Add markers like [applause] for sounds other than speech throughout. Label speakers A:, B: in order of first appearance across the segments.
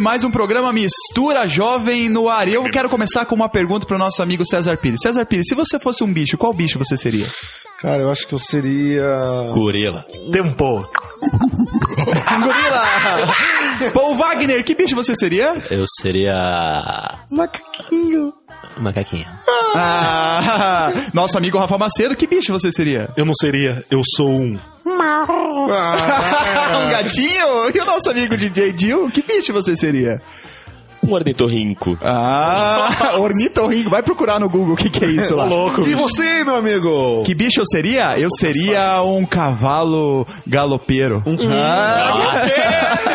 A: Mais um programa Mistura Jovem no ar. E eu quero começar com uma pergunta para o nosso amigo César Pires. César Pires, se você fosse um bicho, qual bicho você seria?
B: Cara, eu acho que eu seria.
C: Gorila.
B: Tempo. [laughs]
A: Gorila! Paul Wagner, que bicho você seria?
C: Eu seria.
B: Macaquinho.
C: Macaquinho.
A: Ah, [laughs] nosso amigo Rafa Macedo, que bicho você seria?
D: Eu não seria, eu sou um.
A: Um gatinho? E o nosso amigo DJ Dil, que bicho você seria?
C: Um ornitorrinco.
A: Ah, ornitorrinco. Vai procurar no Google o que, que é isso lá. [laughs]
B: Louco. E você, meu amigo?
A: Que bicho eu seria? Eu seria um cavalo galopeiro. Ah,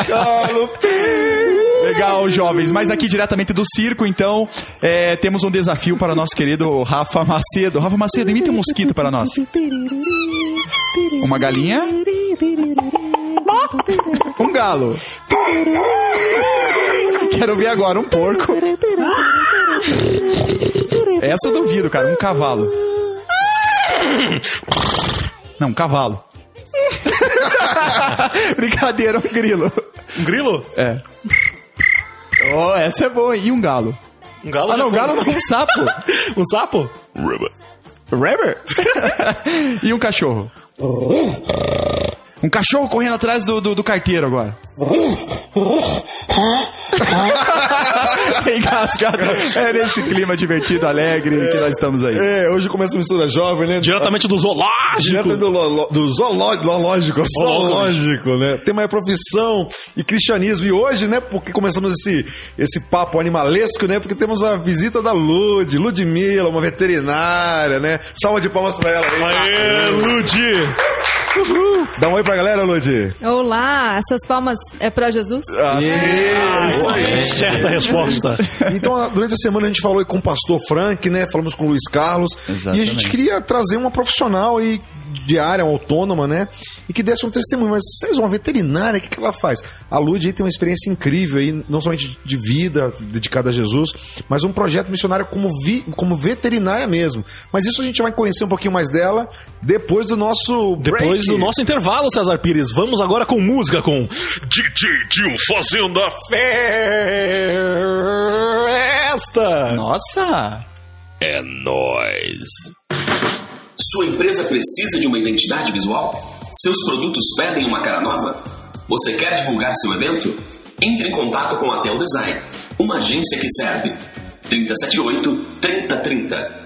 A: galopeiro. Legal, jovens. Mas aqui diretamente do circo, então, é, temos um desafio para o nosso querido Rafa Macedo. Rafa Macedo, imita um mosquito para nós. Uma galinha. Um galo. Quero ver agora um porco. Essa eu duvido, cara. Um cavalo. Não, um cavalo. [laughs] Brincadeira, um grilo.
D: Um grilo?
A: É. Oh, essa é boa. E um galo.
D: Um galo?
A: Ah, não,
D: foi.
A: galo não, um sapo. [laughs]
D: Um sapo?
A: Rubber? [laughs] e um cachorro. Um cachorro correndo atrás do, do, do carteiro agora. [laughs] Engasgado. É nesse clima divertido, alegre que nós estamos aí.
B: É, hoje começa a mistura jovem, né?
D: Diretamente do zoológico.
B: Direto do, lo- do zoológico, zoológico, zoológico, né? Tema é profissão e cristianismo. E hoje, né, porque começamos esse, esse papo animalesco, né? Porque temos a visita da Lud, Ludmilla, uma veterinária, né? Salva de palmas pra ela aí.
D: Aê, Ludi!
B: Dá um oi pra galera, Lud.
E: Olá, essas palmas é pra Jesus?
B: Assim.
D: Certa resposta.
B: Então, durante a semana a gente falou com o pastor Frank, né? Falamos com o Luiz Carlos.
A: Exatamente.
B: E a gente queria trazer uma profissional e de área, uma autônoma, né? E que desse um testemunho. Mas, vocês, uma veterinária, o que, que ela faz? A Lud aí tem uma experiência incrível aí, não somente de vida dedicada a Jesus, mas um projeto missionário como, vi, como veterinária mesmo. Mas isso a gente vai conhecer um pouquinho mais dela depois do nosso
D: Depois
B: break.
D: do nosso intervalo, César Pires, vamos agora com música com DJ Dil fazendo a festa.
A: Nossa!
C: É nóis.
F: Sua empresa precisa de uma identidade visual? Seus produtos pedem uma cara nova? Você quer divulgar seu evento? Entre em contato com a Tel Design, uma agência que serve. 378 3030.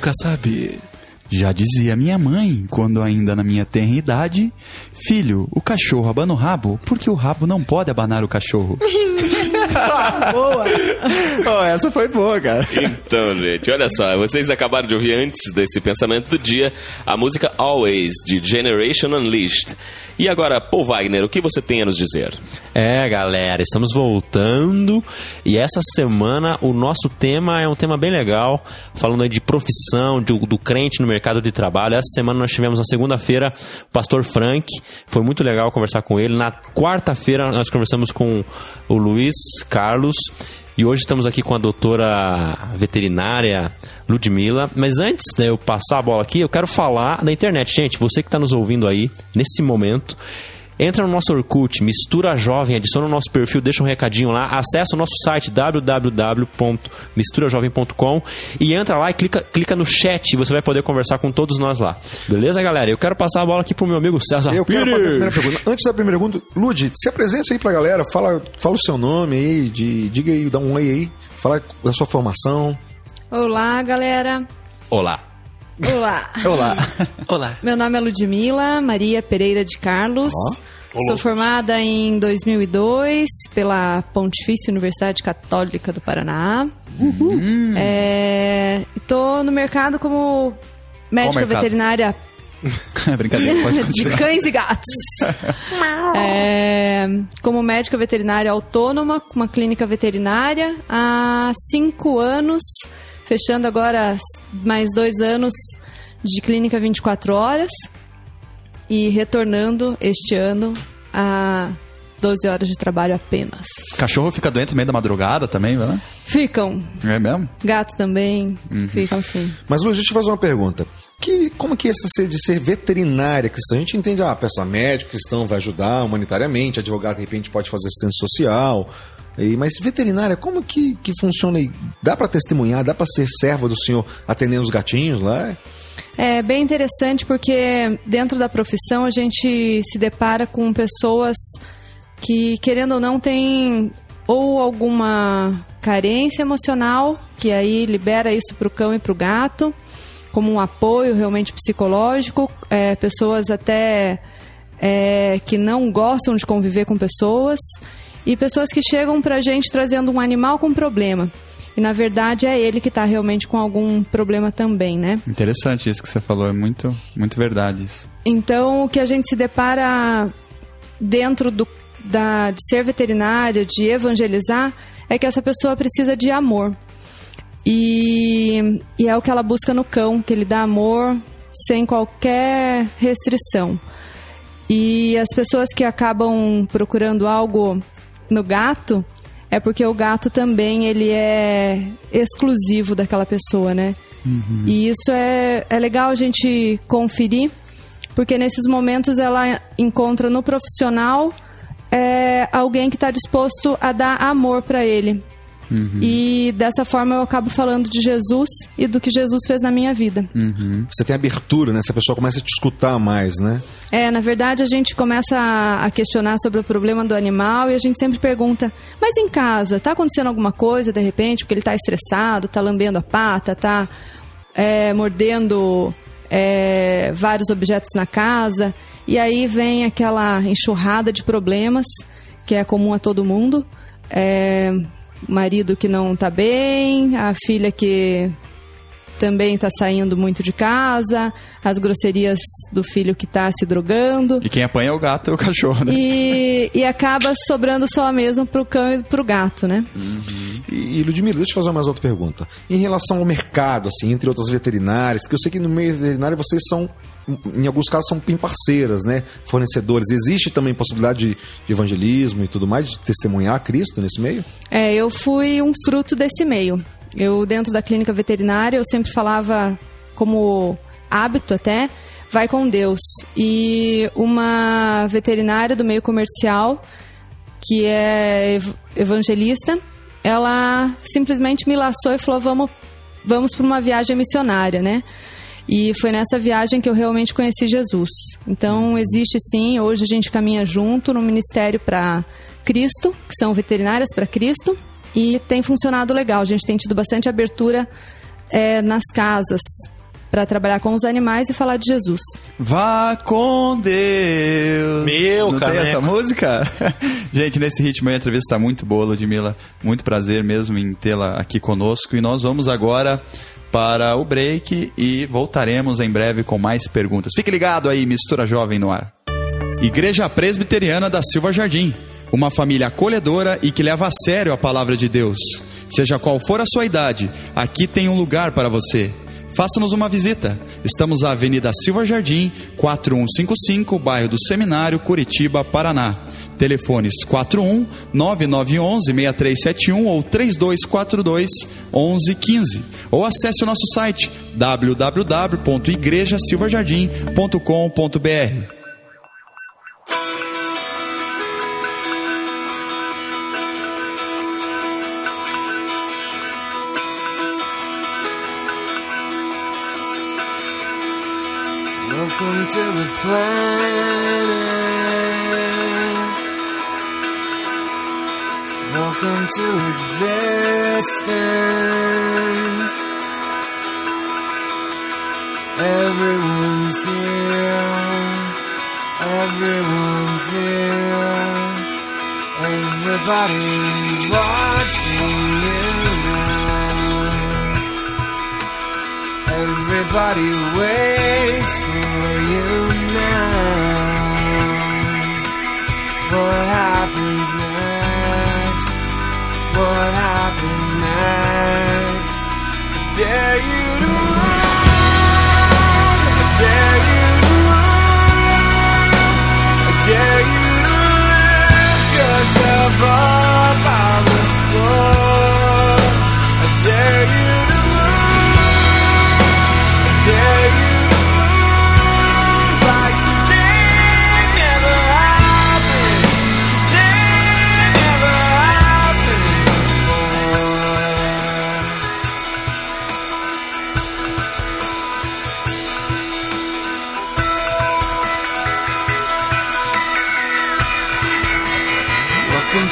D: Kassab.
A: Já dizia minha mãe, quando ainda na minha tenra idade, filho, o cachorro abana o rabo, porque o rabo não pode abanar o cachorro. [laughs] [laughs]
E: Boa.
A: oh, essa foi boa, cara.
C: Então, gente, olha só, vocês acabaram de ouvir antes desse pensamento do dia a música Always, de Generation Unleashed. E agora, Paul Wagner, o que você tem a nos dizer?
G: É, galera, estamos voltando e essa semana o nosso tema é um tema bem legal, falando aí de profissão, de- do crente no mercado de trabalho. Essa semana nós tivemos na segunda-feira o pastor Frank, foi muito legal conversar com ele. Na quarta-feira nós conversamos com o Luiz Carlos e hoje estamos aqui com a doutora veterinária Ludmilla. Mas antes de eu passar a bola aqui, eu quero falar da internet. Gente, você que está nos ouvindo aí, nesse momento, entra no nosso Orkut, mistura jovem, adiciona o nosso perfil, deixa um recadinho lá, acessa o nosso site www.misturajovem.com e entra lá e clica, clica no chat e você vai poder conversar com todos nós lá. Beleza, galera? Eu quero passar a bola aqui pro meu amigo César
B: Eu quero
G: Pires.
B: fazer a primeira pergunta. Antes da primeira pergunta, Lud, se apresente aí pra galera, fala, fala o seu nome aí, de, diga aí, dá um oi aí, fala da sua formação.
E: Olá, galera.
G: Olá.
E: Olá.
A: Olá.
D: Olá.
E: Meu nome é Ludmila Maria Pereira de Carlos. Sou formada em 2002 pela Pontifícia Universidade Católica do Paraná. É, Estou no mercado como médica
A: mercado?
E: veterinária [laughs]
A: Brincadeira, pode
E: de
A: continuar.
E: cães e gatos. [laughs] É, como médica veterinária autônoma, com uma clínica veterinária há cinco anos, fechando agora mais dois anos de clínica 24 horas e retornando este ano a 12 horas de trabalho apenas.
A: Cachorro fica doente no meio da madrugada também, né?
E: Ficam,
A: É mesmo?
E: gatos também, ficam sim.
B: Mas, Lud, deixa eu fazer uma pergunta. Que, como que é essa ser- de ser veterinária cristã? A gente entende, ah, a pessoa médico cristão vai ajudar humanitariamente, advogado de repente pode fazer assistência social. Mas veterinária, como que, que funciona? Dá pra testemunhar, dá pra ser serva do senhor atendendo os gatinhos lá?
E: É bem interessante porque dentro da profissão a gente se depara com pessoas que, querendo ou não, têm ou alguma carência emocional, que aí libera isso para o cão e para o gato, como um apoio realmente psicológico, é, pessoas até é, que não gostam de conviver com pessoas, e pessoas que chegam para a gente trazendo um animal com problema. E na verdade é ele que está realmente com algum problema também, né?
A: Interessante isso que você falou, é muito, muito verdade isso.
E: Então, o que a gente se depara dentro do, da, de ser veterinária, de evangelizar, é que essa pessoa precisa de amor. E, e é o que ela busca no cão, que ele dá amor sem qualquer restrição. E as pessoas que acabam procurando algo no gato é porque o gato também ele é exclusivo daquela pessoa, né? E isso é, é legal a gente conferir, porque nesses momentos ela encontra no profissional é, alguém que está disposto a dar amor para ele. E dessa forma eu acabo falando de Jesus e do que Jesus fez na minha vida.
B: Você tem abertura, né? Essa pessoa começa a te escutar mais, né?
E: É, na verdade a gente começa a a questionar sobre o problema do animal e a gente sempre pergunta: mas em casa, tá acontecendo alguma coisa de repente? Porque ele tá estressado, tá lambendo a pata, tá é, mordendo é, vários objetos na casa. E aí vem aquela enxurrada de problemas que é comum a todo mundo. É, marido que não tá bem, a filha que também tá saindo muito de casa, as grosserias do filho que tá se drogando.
A: E quem apanha é o gato e o cachorro, né?
E: E, e acaba sobrando só mesmo pro cão e pro gato, né?
B: E, e Ludmila, deixa eu fazer mais outra pergunta. Em relação ao mercado, assim, entre outras veterinárias, que eu sei que no meio veterinário vocês são, em alguns casos, são bem parceiras, né? Fornecedores. Existe também possibilidade de, de evangelismo e tudo mais, de testemunhar Cristo nesse meio?
E: É, eu fui um fruto desse meio. Eu, dentro da clínica veterinária, eu sempre falava como hábito até, vai com Deus. E uma veterinária do meio comercial, que é ev- evangelista, ela simplesmente me laçou e falou: vamos, vamos para uma viagem missionária, né? E foi nessa viagem que eu realmente conheci Jesus. Então, existe sim, hoje a gente caminha junto no Ministério para Cristo, que são veterinárias para Cristo. e tem funcionado legal. A gente tem tido bastante abertura é, nas casas para trabalhar com os animais e falar de Jesus.
A: Vá com Deus.
D: Meu,
A: Não tem
D: caneco.
A: essa música? [laughs] Gente, nesse ritmo aí a entrevista está muito boa, Ludmilla. Muito prazer mesmo em tê-la aqui conosco. E nós vamos agora para o break e voltaremos em breve com mais perguntas. Fique ligado aí, Mistura Jovem no ar. Igreja Presbiteriana da Silva Jardim. Uma família acolhedora e que leva a sério a palavra de Deus. Seja qual for a sua idade, aqui tem um lugar para você. Faça-nos uma visita. Estamos na Avenida Silva Jardim, 4155, bairro do Seminário, Curitiba, Paraná. Telefones 41 9911 6371 ou 3242 1115. Ou acesse o nosso site www.igrejasilvajardim.com.br.
H: Welcome to the planet. Welcome to existence. Everyone's here. Everyone's here. Everybody's watching you now. Everybody waits for you now. What happens next? What happens next? I dare you to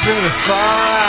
H: before. Welcome to the fallout.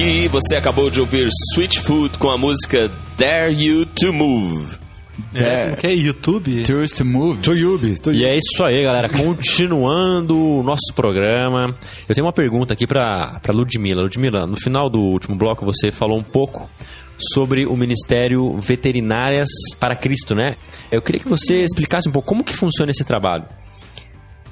C: Aqui, você acabou de ouvir Sweet Food com a música Dare You to Move.
D: É, como que é? YouTube?
A: Tourist Movies.
B: Toyubi.
G: E é isso aí, galera. Continuando o nosso programa. Eu tenho uma pergunta aqui pra, pra Ludmilla. Ludmilla, no final do último bloco você falou um pouco sobre o Ministério Veterinárias para Cristo, né? Eu queria que você explicasse um pouco como que funciona esse trabalho.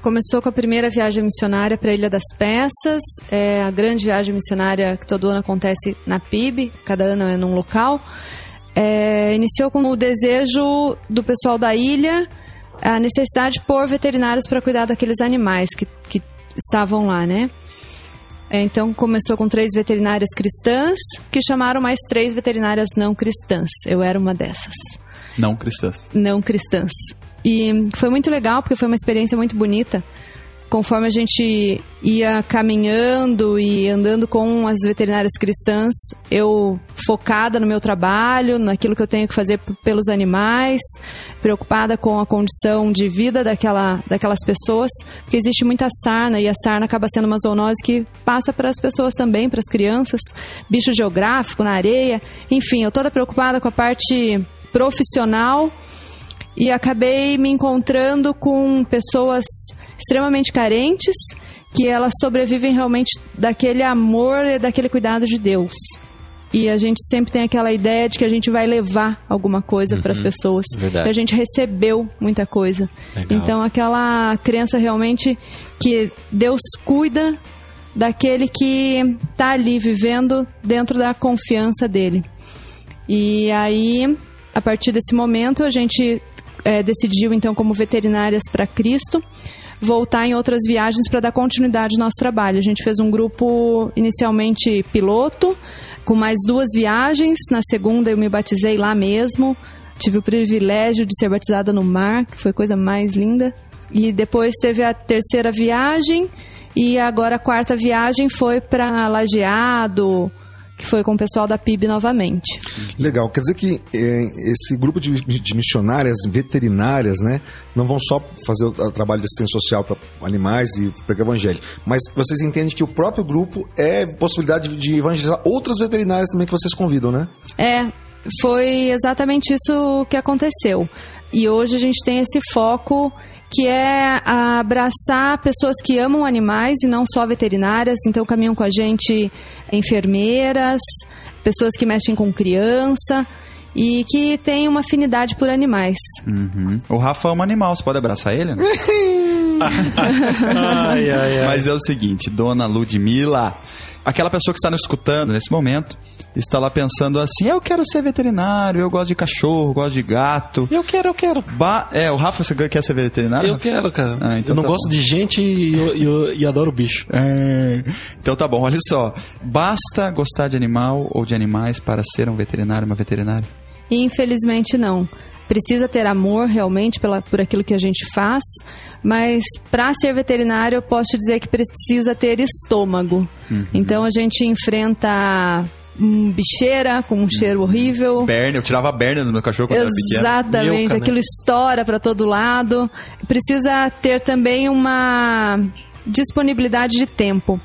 E: Começou com a primeira viagem missionária para a Ilha das Peças, é a grande viagem missionária que todo ano acontece na PIB, cada ano é num local. É, iniciou com o desejo do pessoal da ilha, a necessidade de pôr veterinários para cuidar daqueles animais que, que estavam lá, né? É, então começou com três veterinárias cristãs, que chamaram mais três veterinárias não cristãs. Eu era uma dessas
A: Não cristãs.
E: não cristãs. E foi muito legal porque foi uma experiência muito bonita. Conforme a gente ia caminhando e andando com as veterinárias cristãs, eu focada no meu trabalho, naquilo que eu tenho que fazer pelos animais, preocupada com a condição de vida daquela, daquelas pessoas, porque existe muita sarna e a sarna acaba sendo uma zoonose que passa para as pessoas também, para as crianças, bicho geográfico na areia, enfim, eu toda preocupada com a parte profissional e acabei me encontrando com pessoas extremamente carentes que elas sobrevivem realmente daquele amor e daquele cuidado de Deus. E a gente sempre tem aquela ideia de que a gente vai levar alguma coisa para as pessoas.
G: verdade.
E: E a gente recebeu muita coisa.
G: Legal.
E: Então aquela crença realmente que Deus cuida daquele que está ali vivendo dentro da confiança dele. E aí, a partir desse momento, a gente eh, decidiu, então, como veterinárias para Cristo, voltar em outras viagens para dar continuidade ao nosso trabalho. A gente fez um grupo inicialmente piloto, com mais duas viagens. Na segunda, eu me batizei lá mesmo. Tive o privilégio de ser batizada no mar, que foi a coisa mais linda. E depois teve a terceira viagem. E agora a quarta viagem foi para Lajeado, que foi com o pessoal da PIB novamente.
B: Legal, quer dizer que eh, esse grupo de, de missionárias veterinárias, né, não vão só fazer o tra- trabalho de assistência social para animais e pregar o evangelho, mas vocês entendem que o próprio grupo é possibilidade de, de evangelizar outras veterinárias também que vocês convidam, né?
E: É, foi exatamente isso que aconteceu. E hoje a gente tem esse foco que é abraçar pessoas que amam animais e não só veterinárias, então caminham com a gente enfermeiras, pessoas que mexem com criança e que têm uma afinidade por animais.
A: Uhum. O Rafa é um animal, você pode abraçar ele, né? [laughs]
D: Ai, ai, ai.
A: Mas é o seguinte, dona Ludmilla, aquela pessoa que está nos escutando nesse momento, está lá pensando assim, eu quero ser veterinário, eu gosto de cachorro, gosto de gato.
D: Eu quero, eu quero.
A: Ba é, o Rafa, você quer ser veterinário?
D: Eu
A: Rafa?
D: quero, cara.
A: Ah, então
D: eu não
A: tá
D: gosto
A: bom.
D: de gente e, eu- e eu- e adoro bicho.
A: É. Então tá bom, olha só. Basta gostar de animal ou de animais para ser um veterinário, uma veterinária?
E: Infelizmente não. Precisa ter amor realmente pela, por aquilo que a gente faz, mas para ser veterinário eu posso te dizer que precisa ter estômago. Então a gente enfrenta um bicheira com um cheiro horrível.
A: Berna, eu tirava a berna do meu cachorro quando era pequeno.
E: Exatamente,
D: né?
E: aquilo estoura para todo lado. Precisa ter também uma disponibilidade de tempo.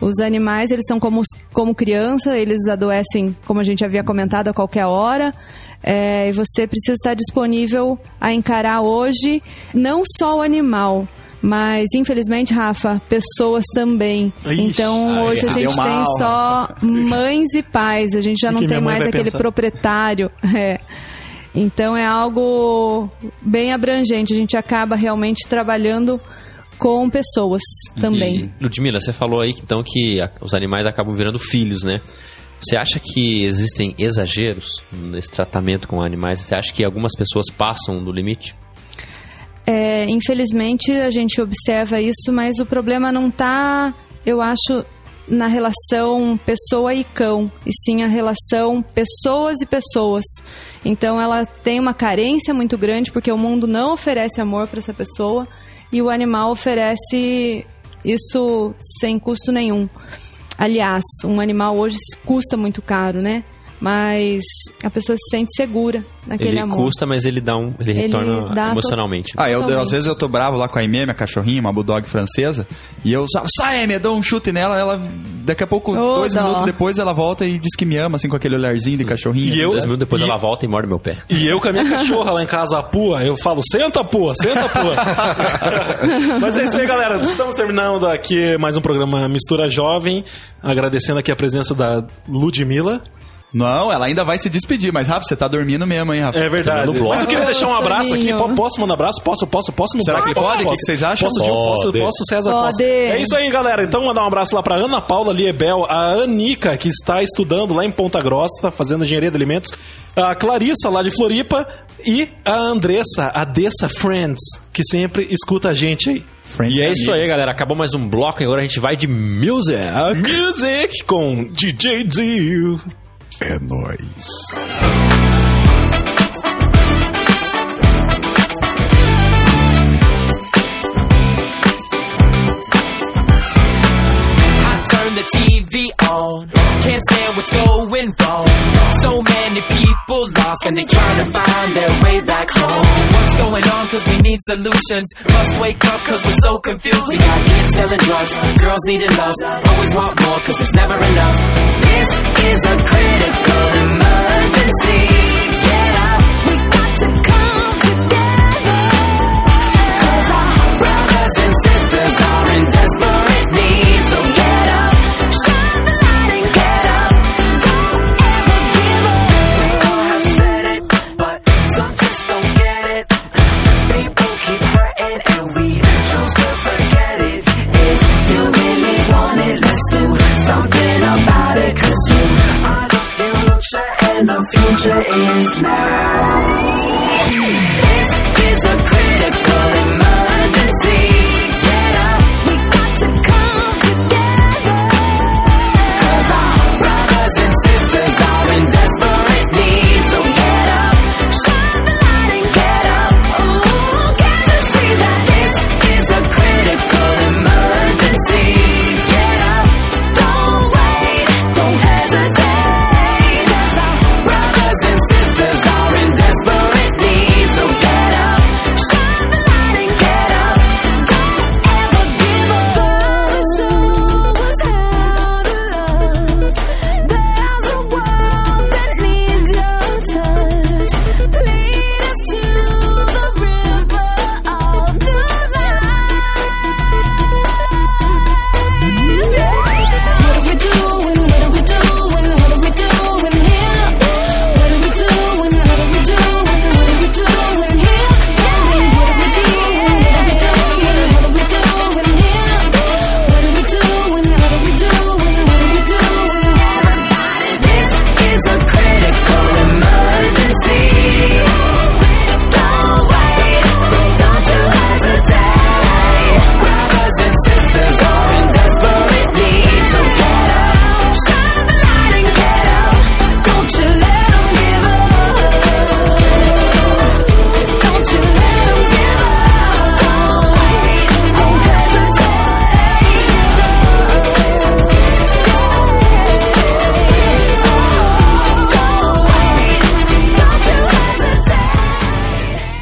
E: Os animais, eles são como, como criança, eles adoecem, como a gente havia comentado, a qualquer hora. É, e você precisa estar disponível a encarar hoje não só o animal, mas infelizmente, Rafa, pessoas também.
D: Ixi,
E: então hoje a gente tem
A: mal,
E: só mães e pais, a gente já não
D: que
E: tem mais aquele
D: pensar?
E: proprietário. [laughs] É. Então é algo bem abrangente. A gente acaba realmente trabalhando com pessoas também.
G: E, Ludmilla, você falou aí então que a- os animais acabam virando filhos, né? Você acha que existem exageros nesse tratamento com animais? Você acha que algumas pessoas passam do limite?
E: É, infelizmente a gente observa isso, mas o problema não está, eu acho, na relação pessoa e cão, e sim a relação pessoas e pessoas. Então ela tem uma carência muito grande porque o mundo não oferece amor para essa pessoa e o animal oferece isso sem custo nenhum. Aliás, um animal hoje custa muito caro, né? Mas a pessoa se sente segura naquele
G: Ele
E: amor.
G: custa, mas ele dá um. Ele,
E: Ele
G: retorna
E: dá to-
G: emocionalmente.
A: Ah, eu, às vezes eu tô bravo lá com a Aimee, minha cachorrinha, uma bulldog francesa, e eu sa- sai, Aimee, dou um chute nela, ela daqui a pouco,
E: Ô,
A: dois
E: dó.
A: minutos depois, ela volta e diz que me ama, assim, com aquele olharzinho de cachorrinho.
D: E eu-
G: Dois minutos depois
D: E-
G: ela volta e morde meu pé.
D: E eu com a minha cachorra lá em casa, a Pua, eu falo, senta, Pua, senta, Pua. [laughs] Mas é isso aí, galera. Estamos terminando aqui mais um programa Mistura Jovem. Agradecendo aqui a presença da Ludmilla.
A: Não, ela ainda vai se despedir, mas Rafa, você tá dormindo mesmo, hein, Rafa?
D: É verdade.
G: Bloco.
D: Mas eu queria deixar um abraço aqui. Posso mandar abraço? Posso, posso, posso? No
A: Será
D: posso,
A: que
D: posso,
A: pode? O que
D: Posso.
A: vocês acham?
D: Posso, posso, posso, César? Posso.
E: Pode.
D: É isso aí, galera. Então, mandar um abraço lá pra Ana Paula Liebel, a Anica, que está estudando lá em Ponta Grossa, tá fazendo engenharia de alimentos, a Clarissa, lá de Floripa, e a Andressa, a Dessa Friends, que sempre escuta a gente aí.
A: Friends
G: E é
A: amigo.
G: isso aí, galera. Acabou mais um bloco e agora a gente vai de music.
D: Music com DJ Dio.
A: É nóis.
I: The TV on. Can't stand what's going wrong. So many people lost and they trying to find their way need solutions. Must wake up cause we're so confused. We got kids selling drugs, girls needing love. Always want more cause it's never enough. This is a critical emergency. Future is now. This is a critical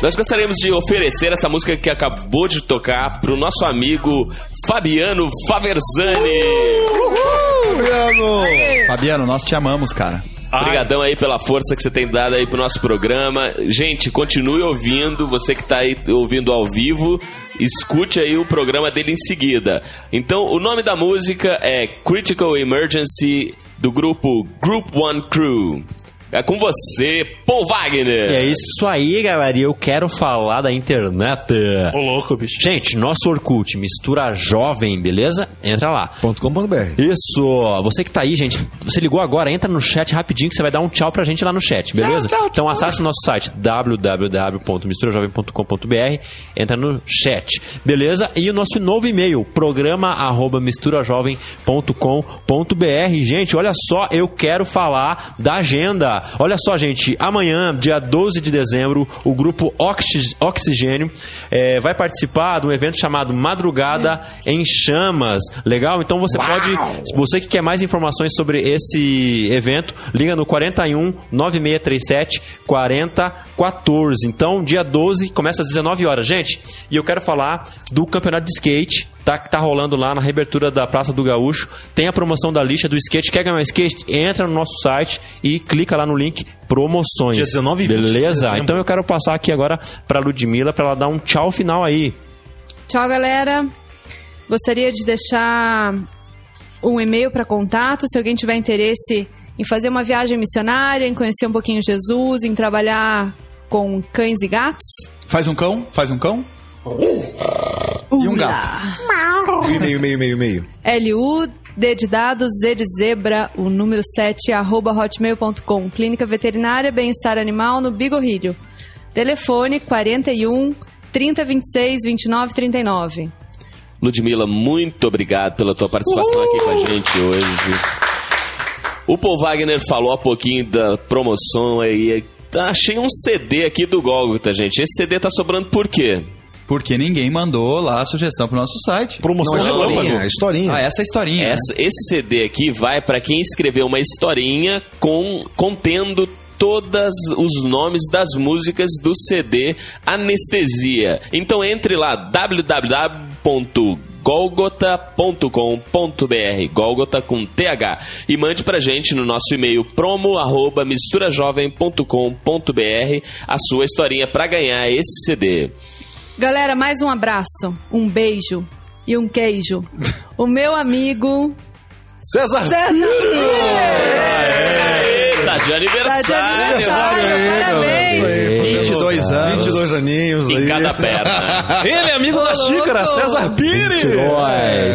C: Nós gostaríamos de oferecer essa música que acabou de tocar pro nosso amigo Fabiano Faverzani.
A: Fabiano, nós te amamos, cara.
C: Obrigadão aí pela força que você tem dado aí pro nosso programa. Gente, continue ouvindo, você que tá aí ouvindo ao vivo, escute aí o programa dele em seguida. Então, o nome da música é Critical Emergency do grupo Group One Crew. É com você, Paul Wagner.
G: E é isso aí, galera. E eu quero falar da internet.
D: Ô, louco, bicho.
G: Gente, nosso Orkut, mistura jovem, beleza? Entra lá.
B: .com.br.
G: Isso! Você que tá aí, gente, você ligou agora, entra no chat rapidinho que você vai dar um tchau pra gente lá no chat, beleza? Então acesse nosso site www.misturajovem.com.br, entra no chat, beleza? E o nosso novo e-mail, programa arroba misturajovem.com.br. Gente, olha só, eu quero falar da agenda. Olha só, gente. Amanhã, dia 12 de dezembro, o grupo Oxi- Oxigênio eh, vai participar de um evento chamado Madrugada em Chamas. Legal? Então você pode. Se você que quer mais informações sobre esse evento, liga no 41 9637 4014. Então, dia 12, começa às 19 horas. Gente, e eu quero falar do campeonato de skate. Tá, que tá rolando lá na reabertura da Praça do Gaúcho. Tem a promoção da lixa do skate. Quer ganhar um skate? Entra no nosso site e clica lá no link promoções.
D: Dia 19 e 20 de
G: Beleza? Então eu quero passar aqui agora pra Ludmilla pra ela dar um tchau final aí.
E: Tchau, galera. Gostaria de deixar um e-mail para contato, se alguém tiver interesse em fazer uma viagem missionária, em conhecer um pouquinho Jesus, em trabalhar com cães e gatos.
A: Faz um cão? Faz um cão? E um gato.
B: Meio, meio, meio, meio.
E: LU, D de dados, Z de zebra, o número 7, arroba hotmail.com. Clínica Veterinária Bem-Estar Animal no Bigorrilho. Telefone 41 3026 2939.
C: Ludmilla, muito obrigado pela tua participação aqui com a gente hoje. O Paul Wagner falou há pouquinho da promoção aí. Achei um CD aqui do Golgota, gente. Esse CD tá sobrando por quê?
A: Porque ninguém mandou lá a sugestão pro nosso site.
D: Promoção
B: Não,
D: relâmpago.
B: historinha, historinha.
A: Ah, essa é historinha. né?
C: Essa- esse CD aqui vai para quem escreveu uma historinha com contendo todos os nomes das músicas do CD Anestesia. Então entre lá www.golgota.com.br Golgota com TH e mande pra gente no nosso e-mail promo arroba misturajovem.com.br a sua historinha pra ganhar esse CD.
E: Galera, mais um abraço, um beijo e um queijo. O meu amigo
D: César.
E: César
C: Tá de
E: Tá de
C: aniversário!
E: aniversário, parabéns!
A: 22 anos.
B: 22 aninhos
C: Em
B: aí.
C: cada perna. [laughs]
D: Ele é amigo da xícara. César Pires.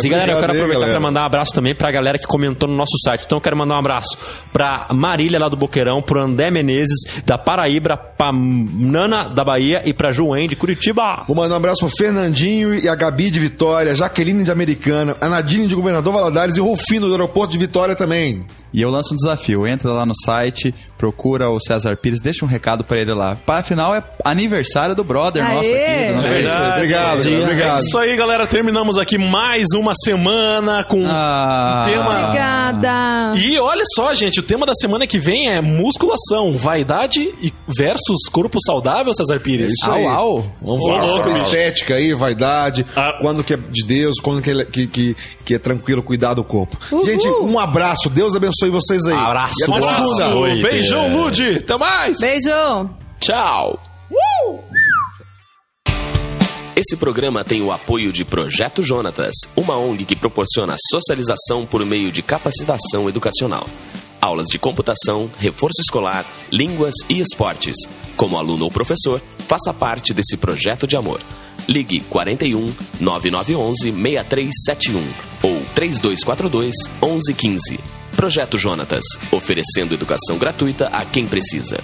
G: e galera, eu quero aproveitar para mandar um abraço também pra galera que comentou no nosso site. Então eu quero mandar um abraço pra Marília lá do Boqueirão, pro André Menezes da Paraíba, pra Nana da Bahia e pra Joen de Curitiba.
B: Vou mandar um abraço pro Fernandinho e a Gabi de Vitória, Jaqueline de Americana, a Nadine de Governador Valadares e o Rufino do Aeroporto de Vitória também.
A: E eu lanço um desafio. Entra lá no site, procura o César Pires, deixa um recado pra ele lá. Pá, Afinal, é aniversário do brother
E: Aê!
A: nosso aqui. Do nosso
B: É isso aí, obrigado,
D: É
B: obrigado.
D: isso aí, galera. Terminamos aqui mais uma semana com
A: Ah,
D: tema.
E: Obrigada!
D: E olha só, gente, o tema da semana que vem é musculação, vaidade e versus corpo saudável, César Pires.
B: É isso
A: Au,
B: aí.
A: au.
B: Vamos falar sobre estética aí, vaidade,
D: Ah.
B: quando que é de Deus, quando que é, que, que, que é tranquilo cuidar do corpo.
E: Uhul.
B: Gente, um abraço, Deus abençoe vocês aí.
G: Abraço.
B: E até
D: Um abraço.
B: segunda.
G: Oi,
D: Beijão, Lude. Até mais.
E: Beijo!
C: Tchau! Esse programa tem o apoio de Projeto Jonatas, uma ONG que proporciona socialização por meio de capacitação educacional. Aulas de computação, reforço escolar, línguas e esportes. Como aluno ou professor, faça parte desse projeto de amor. Ligue 41 9911 6371 ou 3242 1115. Projeto Jonatas, oferecendo educação gratuita a quem precisa.